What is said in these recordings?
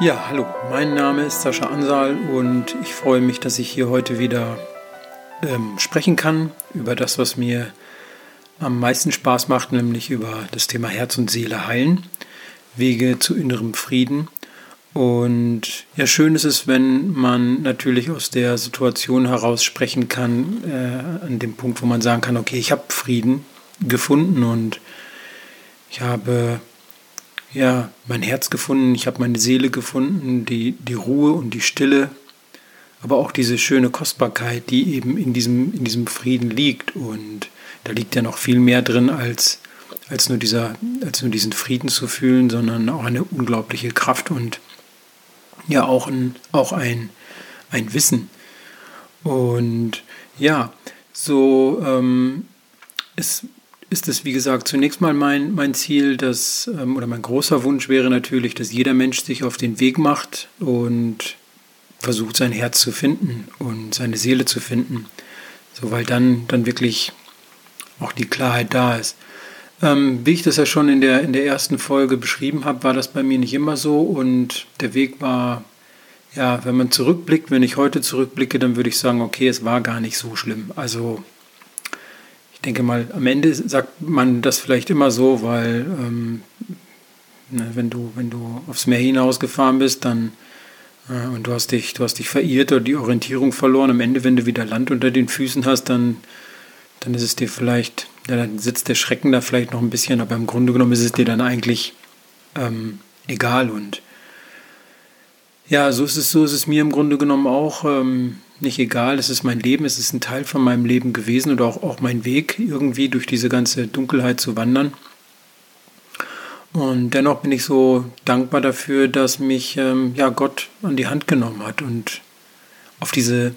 Ja, hallo, mein Name ist Sascha Ansal und ich freue mich, dass ich hier heute wieder ähm, sprechen kann über das, was mir am meisten Spaß macht, nämlich über das Thema Herz und Seele heilen, Wege zu innerem Frieden. Und ja, schön ist es, wenn man natürlich aus der Situation heraus sprechen kann, äh, an dem Punkt, wo man sagen kann, okay, ich habe Frieden gefunden und ich habe ja, mein Herz gefunden, ich habe meine Seele gefunden, die, die Ruhe und die Stille, aber auch diese schöne Kostbarkeit, die eben in diesem, in diesem Frieden liegt. Und da liegt ja noch viel mehr drin, als, als, nur dieser, als nur diesen Frieden zu fühlen, sondern auch eine unglaubliche Kraft und ja auch ein, auch ein, ein Wissen. Und ja, so ähm, es ist es, wie gesagt, zunächst mal mein, mein Ziel, dass, ähm, oder mein großer Wunsch wäre natürlich, dass jeder Mensch sich auf den Weg macht und versucht, sein Herz zu finden und seine Seele zu finden. So, weil dann, dann wirklich auch die Klarheit da ist. Ähm, wie ich das ja schon in der, in der ersten Folge beschrieben habe, war das bei mir nicht immer so und der Weg war, ja, wenn man zurückblickt, wenn ich heute zurückblicke, dann würde ich sagen, okay, es war gar nicht so schlimm. Also denke mal, am Ende sagt man das vielleicht immer so, weil ähm, ne, wenn, du, wenn du aufs Meer hinausgefahren bist, dann äh, und du hast dich, du hast dich verirrt oder die Orientierung verloren. Am Ende, wenn du wieder Land unter den Füßen hast, dann, dann ist es dir vielleicht, ja, dann sitzt der Schrecken da vielleicht noch ein bisschen, aber im Grunde genommen ist es dir dann eigentlich ähm, egal. Und ja, so ist es, so ist es mir im Grunde genommen auch. Ähm, nicht egal, es ist mein Leben, es ist ein Teil von meinem Leben gewesen oder auch, auch mein Weg, irgendwie durch diese ganze Dunkelheit zu wandern. Und dennoch bin ich so dankbar dafür, dass mich ähm, ja, Gott an die Hand genommen hat und auf diese,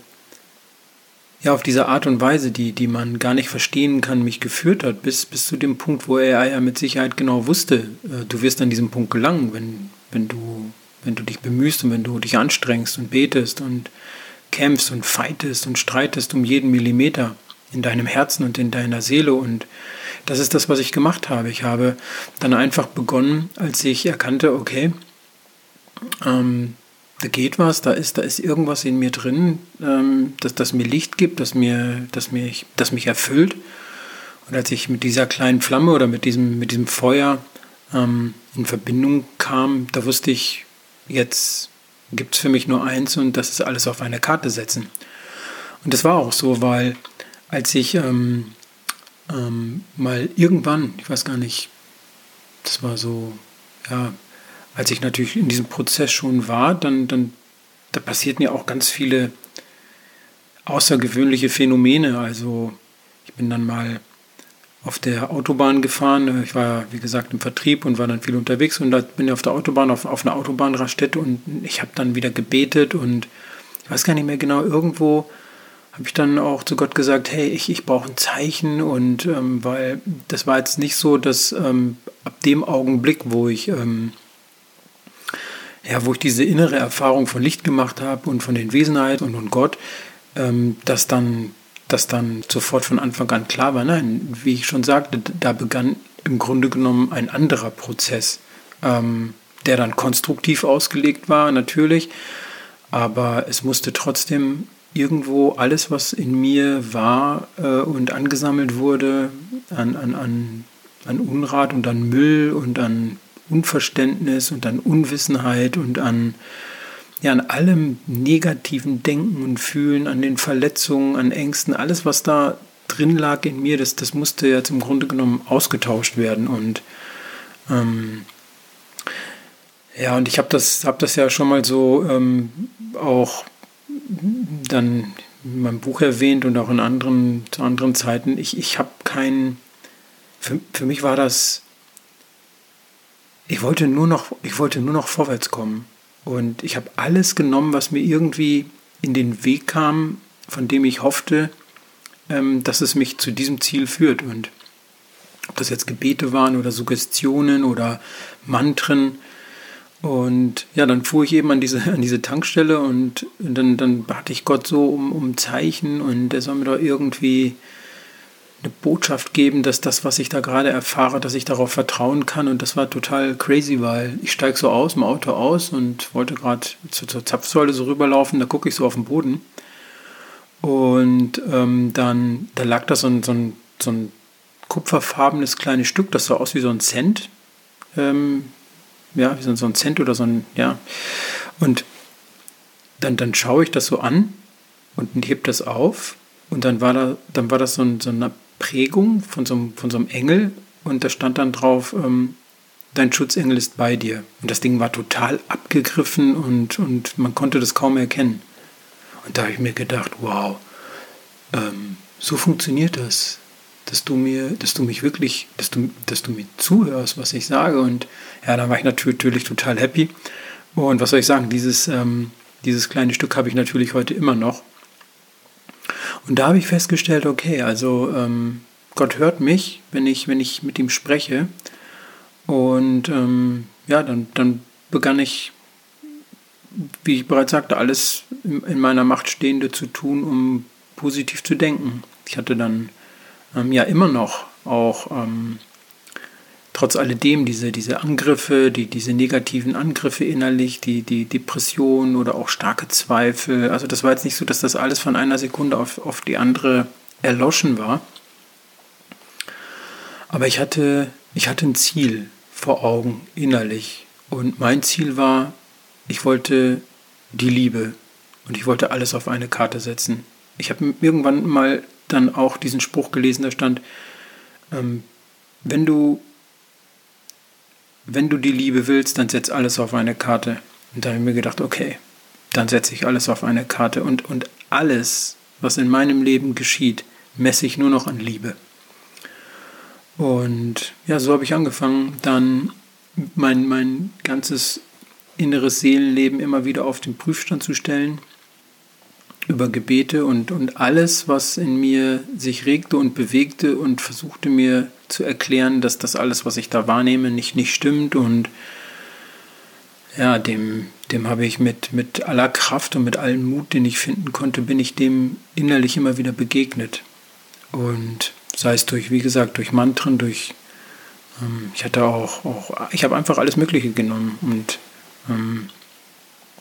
ja, auf diese Art und Weise, die, die man gar nicht verstehen kann, mich geführt hat, bis, bis zu dem Punkt, wo er ja mit Sicherheit genau wusste, äh, du wirst an diesem Punkt gelangen, wenn, wenn, du, wenn du dich bemühst und wenn du dich anstrengst und betest und kämpfst und fightest und streitest um jeden Millimeter in deinem Herzen und in deiner Seele. Und das ist das, was ich gemacht habe. Ich habe dann einfach begonnen, als ich erkannte, okay, ähm, da geht was, da ist, da ist irgendwas in mir drin, ähm, das, das mir Licht gibt, das, mir, das, mich, das mich erfüllt. Und als ich mit dieser kleinen Flamme oder mit diesem, mit diesem Feuer ähm, in Verbindung kam, da wusste ich, jetzt gibt es für mich nur eins und das ist alles auf eine Karte setzen. Und das war auch so, weil als ich ähm, ähm, mal irgendwann, ich weiß gar nicht, das war so, ja, als ich natürlich in diesem Prozess schon war, dann, dann da passierten ja auch ganz viele außergewöhnliche Phänomene. Also ich bin dann mal auf der Autobahn gefahren. Ich war, wie gesagt, im Vertrieb und war dann viel unterwegs und da bin ich auf der Autobahn, auf, auf einer Autobahnraststätte und ich habe dann wieder gebetet und ich weiß gar nicht mehr genau, irgendwo habe ich dann auch zu Gott gesagt, hey, ich, ich brauche ein Zeichen und ähm, weil das war jetzt nicht so, dass ähm, ab dem Augenblick, wo ich ähm, ja, wo ich diese innere Erfahrung von Licht gemacht habe und von den Wesenheit und, und Gott, ähm, dass dann das dann sofort von Anfang an klar war. Nein, wie ich schon sagte, da begann im Grunde genommen ein anderer Prozess, ähm, der dann konstruktiv ausgelegt war, natürlich, aber es musste trotzdem irgendwo alles, was in mir war äh, und angesammelt wurde, an, an, an, an Unrat und an Müll und an Unverständnis und an Unwissenheit und an ja, an allem negativen Denken und Fühlen, an den Verletzungen, an Ängsten, alles, was da drin lag in mir, das, das musste jetzt im Grunde genommen ausgetauscht werden. Und ähm, ja, und ich habe das, hab das ja schon mal so ähm, auch dann in meinem Buch erwähnt und auch in anderen, zu anderen Zeiten. Ich, ich habe keinen, für, für mich war das, ich wollte nur noch, ich wollte nur noch vorwärts kommen. Und ich habe alles genommen, was mir irgendwie in den Weg kam, von dem ich hoffte, ähm, dass es mich zu diesem Ziel führt. Und ob das jetzt Gebete waren oder Suggestionen oder Mantren. Und ja, dann fuhr ich eben an diese, an diese Tankstelle und dann, dann bat ich Gott so um, um Zeichen und er soll mir doch irgendwie eine Botschaft geben, dass das, was ich da gerade erfahre, dass ich darauf vertrauen kann. Und das war total crazy, weil ich steige so aus dem Auto aus und wollte gerade zur, zur, Zapfsäule so rüberlaufen. Da gucke ich so auf den Boden. Und ähm, dann da lag da so ein, so, ein, so ein kupferfarbenes kleines Stück, das sah aus wie so ein Cent. Ähm, ja, wie so, ein Cent oder so ein, ja. Und dann, dann schaue ich das so an und heb das auf. Und dann war da, dann war das so, ein, so eine Prägung von so, einem, von so einem Engel und da stand dann drauf, ähm, dein Schutzengel ist bei dir. Und das Ding war total abgegriffen und, und man konnte das kaum erkennen. Und da habe ich mir gedacht, wow, ähm, so funktioniert das, dass du mir, dass du mich wirklich, dass du, dass du mir zuhörst, was ich sage. Und ja, da war ich natürlich total happy. Und was soll ich sagen, dieses, ähm, dieses kleine Stück habe ich natürlich heute immer noch. Und da habe ich festgestellt, okay, also ähm, Gott hört mich, wenn ich, wenn ich mit ihm spreche. Und ähm, ja, dann, dann begann ich, wie ich bereits sagte, alles in meiner Macht Stehende zu tun, um positiv zu denken. Ich hatte dann ähm, ja immer noch auch ähm, trotz alledem diese, diese Angriffe, die, diese negativen Angriffe innerlich, die, die Depression oder auch starke Zweifel. Also das war jetzt nicht so, dass das alles von einer Sekunde auf, auf die andere erloschen war. Aber ich hatte, ich hatte ein Ziel vor Augen innerlich. Und mein Ziel war, ich wollte die Liebe und ich wollte alles auf eine Karte setzen. Ich habe irgendwann mal dann auch diesen Spruch gelesen, da stand, ähm, wenn du wenn du die Liebe willst, dann setz alles auf eine Karte. Und da habe ich mir gedacht, okay, dann setze ich alles auf eine Karte. Und, und alles, was in meinem Leben geschieht, messe ich nur noch an Liebe. Und ja, so habe ich angefangen, dann mein, mein ganzes inneres Seelenleben immer wieder auf den Prüfstand zu stellen über Gebete und, und alles, was in mir sich regte und bewegte und versuchte mir zu erklären, dass das alles, was ich da wahrnehme, nicht, nicht stimmt. Und ja, dem, dem habe ich mit, mit aller Kraft und mit allem Mut, den ich finden konnte, bin ich dem innerlich immer wieder begegnet. Und sei es durch, wie gesagt, durch Mantren, durch, ähm, ich hatte auch, auch ich habe einfach alles Mögliche genommen und ähm,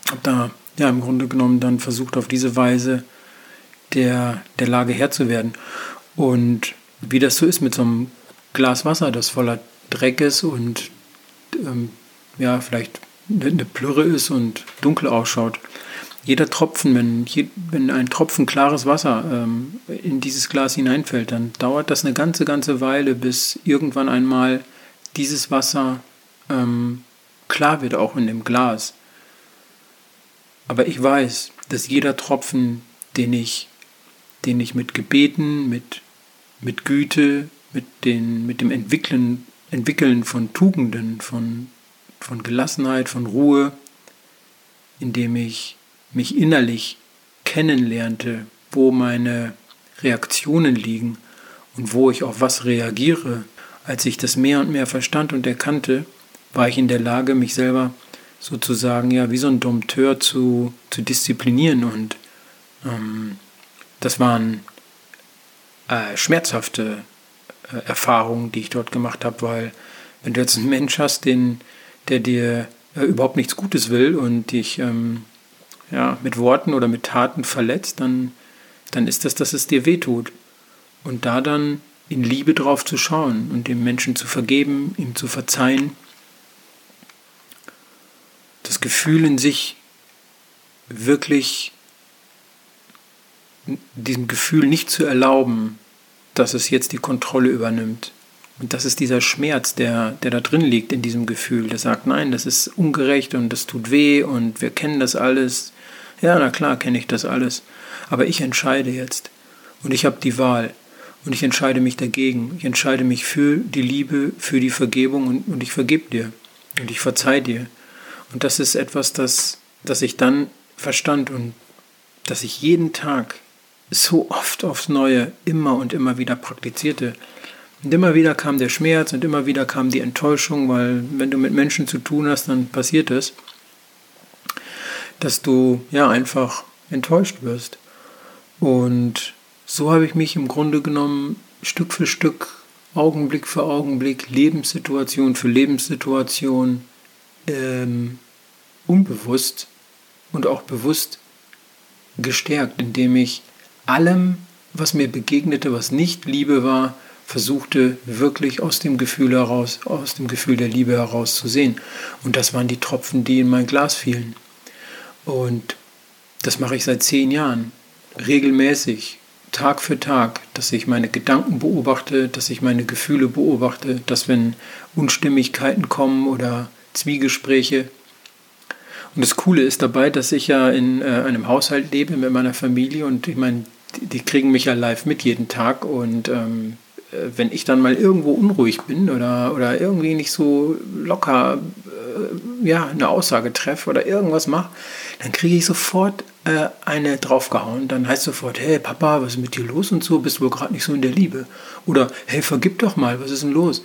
habe da ja im Grunde genommen dann versucht, auf diese Weise der, der Lage Herr zu werden. Und wie das so ist mit so einem Glas Wasser, das voller Dreck ist und ähm, ja, vielleicht eine Plürre ist und dunkel ausschaut. Jeder Tropfen, wenn, wenn ein Tropfen klares Wasser ähm, in dieses Glas hineinfällt, dann dauert das eine ganze, ganze Weile, bis irgendwann einmal dieses Wasser ähm, klar wird, auch in dem Glas. Aber ich weiß, dass jeder Tropfen, den ich, den ich mit Gebeten, mit, mit Güte, mit, den, mit dem Entwickeln, Entwickeln von Tugenden, von, von Gelassenheit, von Ruhe, indem ich mich innerlich kennenlernte, wo meine Reaktionen liegen und wo ich auf was reagiere. Als ich das mehr und mehr verstand und erkannte, war ich in der Lage, mich selber sozusagen ja wie so ein Dompteur zu, zu disziplinieren und ähm, das waren äh, schmerzhafte äh, Erfahrungen, die ich dort gemacht habe, weil wenn du jetzt einen Mensch hast, den, der dir äh, überhaupt nichts Gutes will und dich ähm, ja, mit Worten oder mit Taten verletzt, dann, dann ist das, dass es dir wehtut. Und da dann in Liebe drauf zu schauen und dem Menschen zu vergeben, ihm zu verzeihen, das Gefühl in sich wirklich diesem Gefühl nicht zu erlauben, dass es jetzt die Kontrolle übernimmt. Und das ist dieser Schmerz, der, der da drin liegt in diesem Gefühl, der sagt, nein, das ist ungerecht und das tut weh und wir kennen das alles. Ja, na klar kenne ich das alles. Aber ich entscheide jetzt. Und ich habe die Wahl. Und ich entscheide mich dagegen. Ich entscheide mich für die Liebe, für die Vergebung und, und ich vergebe dir. Und ich verzeih dir. Und das ist etwas, das, das ich dann verstand und das ich jeden Tag so oft aufs Neue immer und immer wieder praktizierte. Und immer wieder kam der Schmerz und immer wieder kam die Enttäuschung, weil wenn du mit Menschen zu tun hast, dann passiert es, dass du ja einfach enttäuscht wirst. Und so habe ich mich im Grunde genommen Stück für Stück, Augenblick für Augenblick, Lebenssituation für Lebenssituation ähm, unbewusst und auch bewusst gestärkt, indem ich allem, was mir begegnete, was nicht Liebe war, versuchte wirklich aus dem Gefühl heraus, aus dem Gefühl der Liebe heraus zu sehen. Und das waren die Tropfen, die in mein Glas fielen. Und das mache ich seit zehn Jahren, regelmäßig, Tag für Tag, dass ich meine Gedanken beobachte, dass ich meine Gefühle beobachte, dass wenn Unstimmigkeiten kommen oder Zwiegespräche. Und das Coole ist dabei, dass ich ja in äh, einem Haushalt lebe mit meiner Familie und ich meine, die, die kriegen mich ja live mit jeden Tag und ähm, äh, wenn ich dann mal irgendwo unruhig bin oder, oder irgendwie nicht so locker äh, ja, eine Aussage treffe oder irgendwas mache, dann kriege ich sofort äh, eine draufgehauen. Dann heißt sofort, hey Papa, was ist mit dir los und so, bist du wohl gerade nicht so in der Liebe. Oder hey, vergib doch mal, was ist denn los?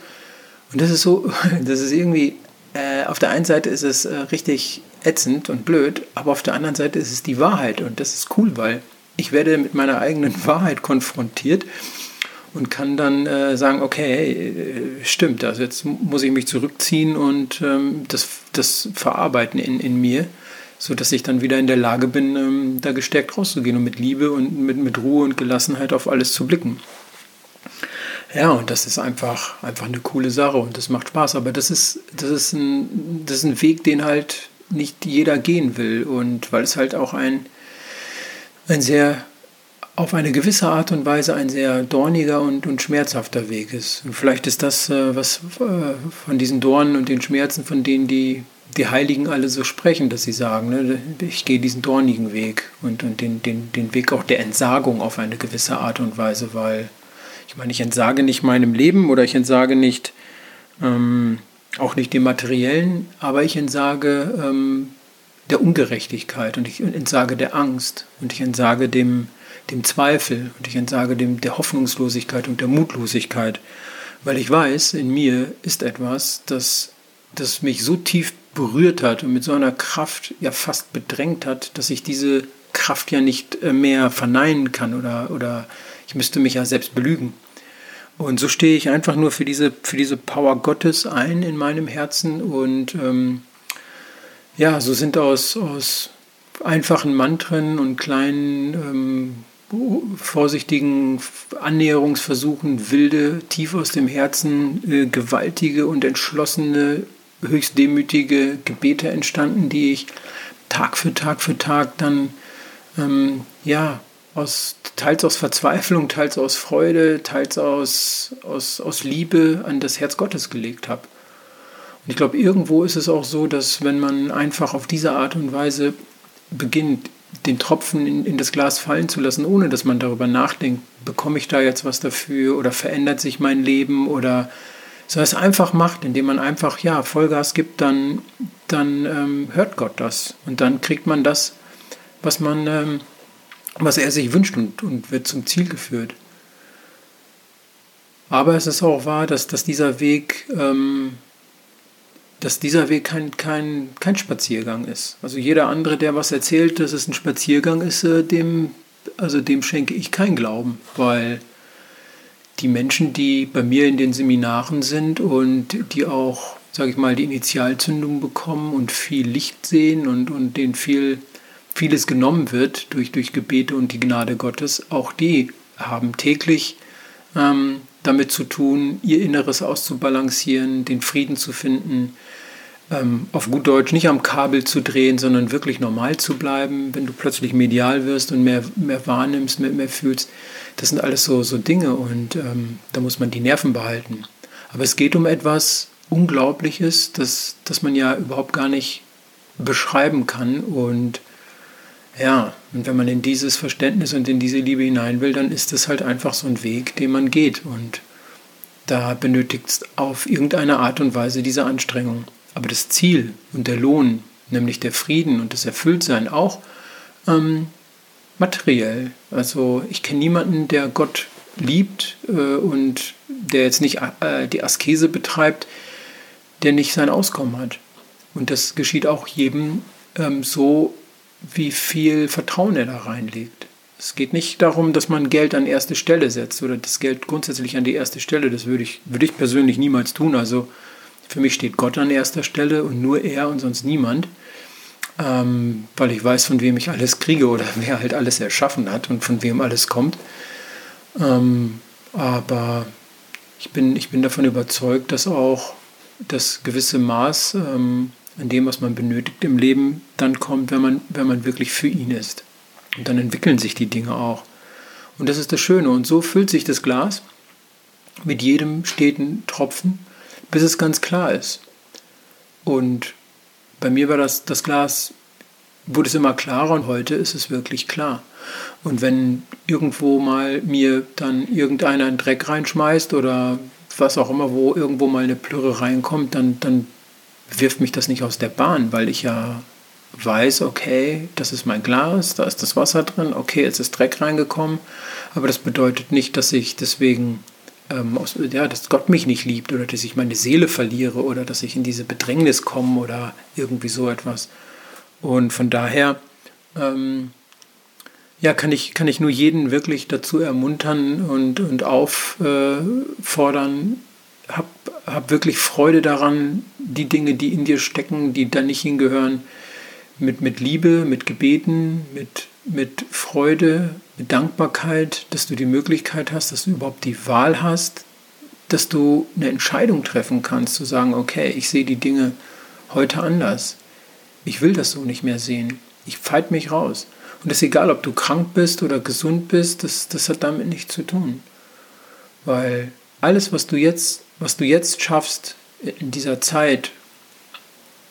Und das ist so, das ist irgendwie, äh, auf der einen Seite ist es äh, richtig ätzend und blöd, aber auf der anderen Seite ist es die Wahrheit und das ist cool, weil ich werde mit meiner eigenen Wahrheit konfrontiert und kann dann äh, sagen, okay, hey, äh, stimmt, also jetzt muss ich mich zurückziehen und ähm, das, das verarbeiten in, in mir, sodass ich dann wieder in der Lage bin, ähm, da gestärkt rauszugehen und mit Liebe und mit, mit Ruhe und Gelassenheit auf alles zu blicken. Ja, und das ist einfach, einfach eine coole Sache und das macht Spaß. Aber das ist, das ist, ein, das ist ein Weg, den halt nicht jeder gehen will. Und weil es halt auch ein, ein sehr auf eine gewisse Art und Weise ein sehr dorniger und, und schmerzhafter Weg ist. Und vielleicht ist das, äh, was äh, von diesen Dornen und den Schmerzen, von denen die, die Heiligen alle so sprechen, dass sie sagen, ne, ich gehe diesen dornigen Weg und, und den, den, den Weg auch der Entsagung auf eine gewisse Art und Weise, weil ich meine, ich entsage nicht meinem Leben oder ich entsage nicht ähm, auch nicht dem Materiellen, aber ich entsage ähm, der Ungerechtigkeit und ich entsage der Angst und ich entsage dem, dem Zweifel und ich entsage dem, der Hoffnungslosigkeit und der Mutlosigkeit, weil ich weiß, in mir ist etwas, das, das mich so tief berührt hat und mit so einer Kraft ja fast bedrängt hat, dass ich diese Kraft ja nicht äh, mehr verneinen kann oder, oder ich müsste mich ja selbst belügen. Und so stehe ich einfach nur für diese, für diese Power Gottes ein in meinem Herzen. Und ähm, ja, so sind aus, aus einfachen Mantren und kleinen ähm, vorsichtigen Annäherungsversuchen wilde, tief aus dem Herzen äh, gewaltige und entschlossene, höchst demütige Gebete entstanden, die ich Tag für Tag für Tag dann ähm, ja aus teils aus Verzweiflung, teils aus Freude, teils aus, aus, aus Liebe an das Herz Gottes gelegt habe. Und ich glaube, irgendwo ist es auch so, dass wenn man einfach auf diese Art und Weise beginnt, den Tropfen in, in das Glas fallen zu lassen, ohne dass man darüber nachdenkt, bekomme ich da jetzt was dafür oder verändert sich mein Leben oder so es einfach macht, indem man einfach ja Vollgas gibt, dann, dann ähm, hört Gott das und dann kriegt man das, was man, ähm, was er sich wünscht und, und wird zum Ziel geführt. Aber es ist auch wahr, dass, dass dieser Weg ähm, dass dieser Weg kein, kein, kein Spaziergang ist. Also jeder andere, der was erzählt, dass es ein Spaziergang ist, äh, dem, also dem schenke ich keinen Glauben, weil die Menschen, die bei mir in den Seminaren sind und die auch, sage ich mal, die Initialzündung bekommen und viel Licht sehen und, und denen viel, vieles genommen wird durch, durch Gebete und die Gnade Gottes, auch die haben täglich ähm, damit zu tun, ihr Inneres auszubalancieren, den Frieden zu finden, ähm, auf gut Deutsch nicht am Kabel zu drehen, sondern wirklich normal zu bleiben, wenn du plötzlich medial wirst und mehr, mehr wahrnimmst, mehr, mehr fühlst. Das sind alles so, so Dinge und ähm, da muss man die Nerven behalten. Aber es geht um etwas Unglaubliches, das, das man ja überhaupt gar nicht beschreiben kann und ja, und wenn man in dieses Verständnis und in diese Liebe hinein will, dann ist das halt einfach so ein Weg, den man geht. Und da benötigt es auf irgendeine Art und Weise diese Anstrengung. Aber das Ziel und der Lohn, nämlich der Frieden und das Erfülltsein auch ähm, materiell. Also ich kenne niemanden, der Gott liebt äh, und der jetzt nicht äh, die Askese betreibt, der nicht sein Auskommen hat. Und das geschieht auch jedem ähm, so, wie viel Vertrauen er da reinlegt. Es geht nicht darum, dass man Geld an erste Stelle setzt oder das Geld grundsätzlich an die erste Stelle. Das würde ich, würde ich persönlich niemals tun. Also für mich steht Gott an erster Stelle und nur er und sonst niemand, ähm, weil ich weiß, von wem ich alles kriege oder wer halt alles erschaffen hat und von wem alles kommt. Ähm, aber ich bin, ich bin davon überzeugt, dass auch das gewisse Maß ähm, an dem, was man benötigt im Leben, dann kommt, wenn man, wenn man wirklich für ihn ist. Und dann entwickeln sich die Dinge auch. Und das ist das Schöne. Und so füllt sich das Glas mit jedem steten Tropfen, bis es ganz klar ist. Und bei mir war das, das Glas, wurde es immer klarer und heute ist es wirklich klar. Und wenn irgendwo mal mir dann irgendeiner einen Dreck reinschmeißt oder was auch immer, wo irgendwo mal eine Plürre reinkommt, dann, dann wirft mich das nicht aus der Bahn, weil ich ja weiß, okay, das ist mein Glas, da ist das Wasser drin, okay, jetzt ist Dreck reingekommen, aber das bedeutet nicht, dass ich deswegen, ähm, aus, ja, dass Gott mich nicht liebt oder dass ich meine Seele verliere oder dass ich in diese Bedrängnis komme oder irgendwie so etwas. Und von daher, ähm, ja, kann ich, kann ich nur jeden wirklich dazu ermuntern und, und auffordern, hab, hab wirklich Freude daran, die Dinge, die in dir stecken, die da nicht hingehören, mit, mit Liebe, mit Gebeten, mit, mit Freude, mit Dankbarkeit, dass du die Möglichkeit hast, dass du überhaupt die Wahl hast, dass du eine Entscheidung treffen kannst, zu sagen, okay, ich sehe die Dinge heute anders. Ich will das so nicht mehr sehen. Ich fight mich raus. Und es ist egal, ob du krank bist oder gesund bist, das, das hat damit nichts zu tun. Weil alles, was du jetzt, was du jetzt schaffst in dieser Zeit,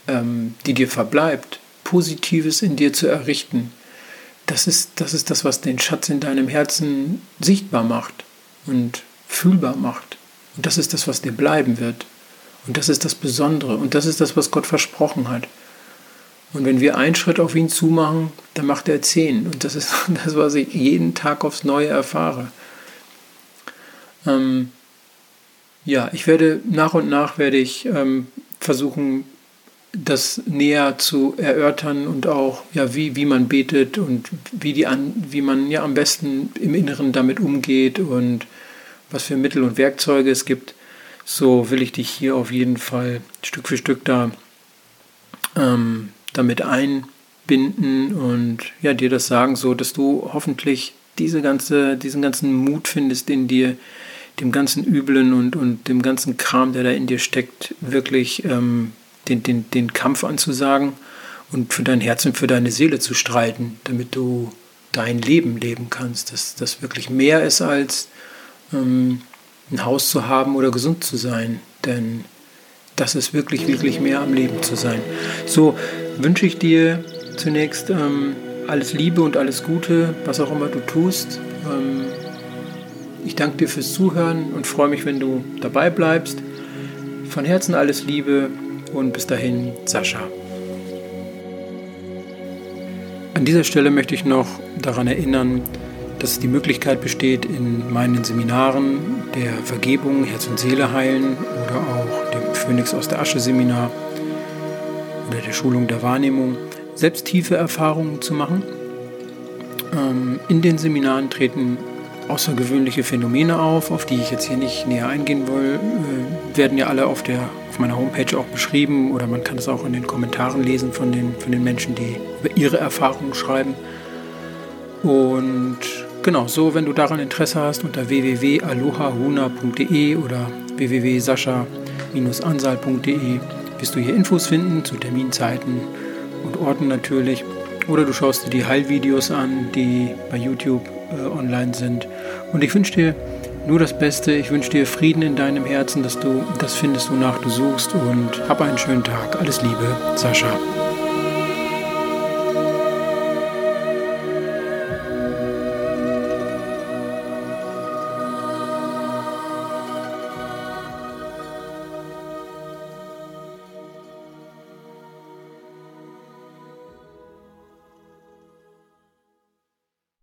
ähm, die dir verbleibt, Positives in dir zu errichten, das ist, das ist das, was den Schatz in deinem Herzen sichtbar macht und fühlbar macht. Und das ist das, was dir bleiben wird. Und das ist das Besondere. Und das ist das, was Gott versprochen hat. Und wenn wir einen Schritt auf ihn zumachen, dann macht er zehn. Und das ist das, was ich jeden Tag aufs Neue erfahre. Ähm, ja, ich werde nach und nach werde ich ähm, versuchen, das näher zu erörtern und auch, ja, wie, wie man betet und wie, die an, wie man ja am besten im Inneren damit umgeht und was für Mittel und Werkzeuge es gibt. So will ich dich hier auf jeden Fall Stück für Stück da ähm, damit einbinden und ja, dir das sagen, so dass du hoffentlich diese ganze, diesen ganzen Mut findest in dir, dem ganzen Üblen und, und dem ganzen Kram, der da in dir steckt, wirklich ähm, den, den, den Kampf anzusagen und für dein Herz und für deine Seele zu streiten, damit du dein Leben leben kannst, dass das wirklich mehr ist als ähm, ein Haus zu haben oder gesund zu sein, denn das ist wirklich, wirklich mehr am Leben zu sein. So wünsche ich dir zunächst ähm, alles Liebe und alles Gute, was auch immer du tust. Ähm, ich danke dir fürs Zuhören und freue mich, wenn du dabei bleibst. Von Herzen alles Liebe und bis dahin, Sascha. An dieser Stelle möchte ich noch daran erinnern, dass die Möglichkeit besteht, in meinen Seminaren der Vergebung, Herz und Seele heilen oder auch dem Phönix aus der Asche Seminar oder der Schulung der Wahrnehmung selbst tiefe Erfahrungen zu machen. Ähm, in den Seminaren treten außergewöhnliche Phänomene auf, auf die ich jetzt hier nicht näher eingehen will, äh, werden ja alle auf, der, auf meiner Homepage auch beschrieben oder man kann es auch in den Kommentaren lesen von den, von den Menschen, die über ihre Erfahrungen schreiben. Und genau, so, wenn du daran Interesse hast, unter www.alohahuna.de oder www.sascha-ansal.de wirst du hier Infos finden zu Terminzeiten und Orten natürlich. Oder du schaust dir die Heilvideos an, die bei YouTube äh, online sind. Und ich wünsche dir nur das Beste. Ich wünsche dir Frieden in deinem Herzen, dass du das findest, wonach du suchst. Und hab einen schönen Tag. Alles Liebe, Sascha.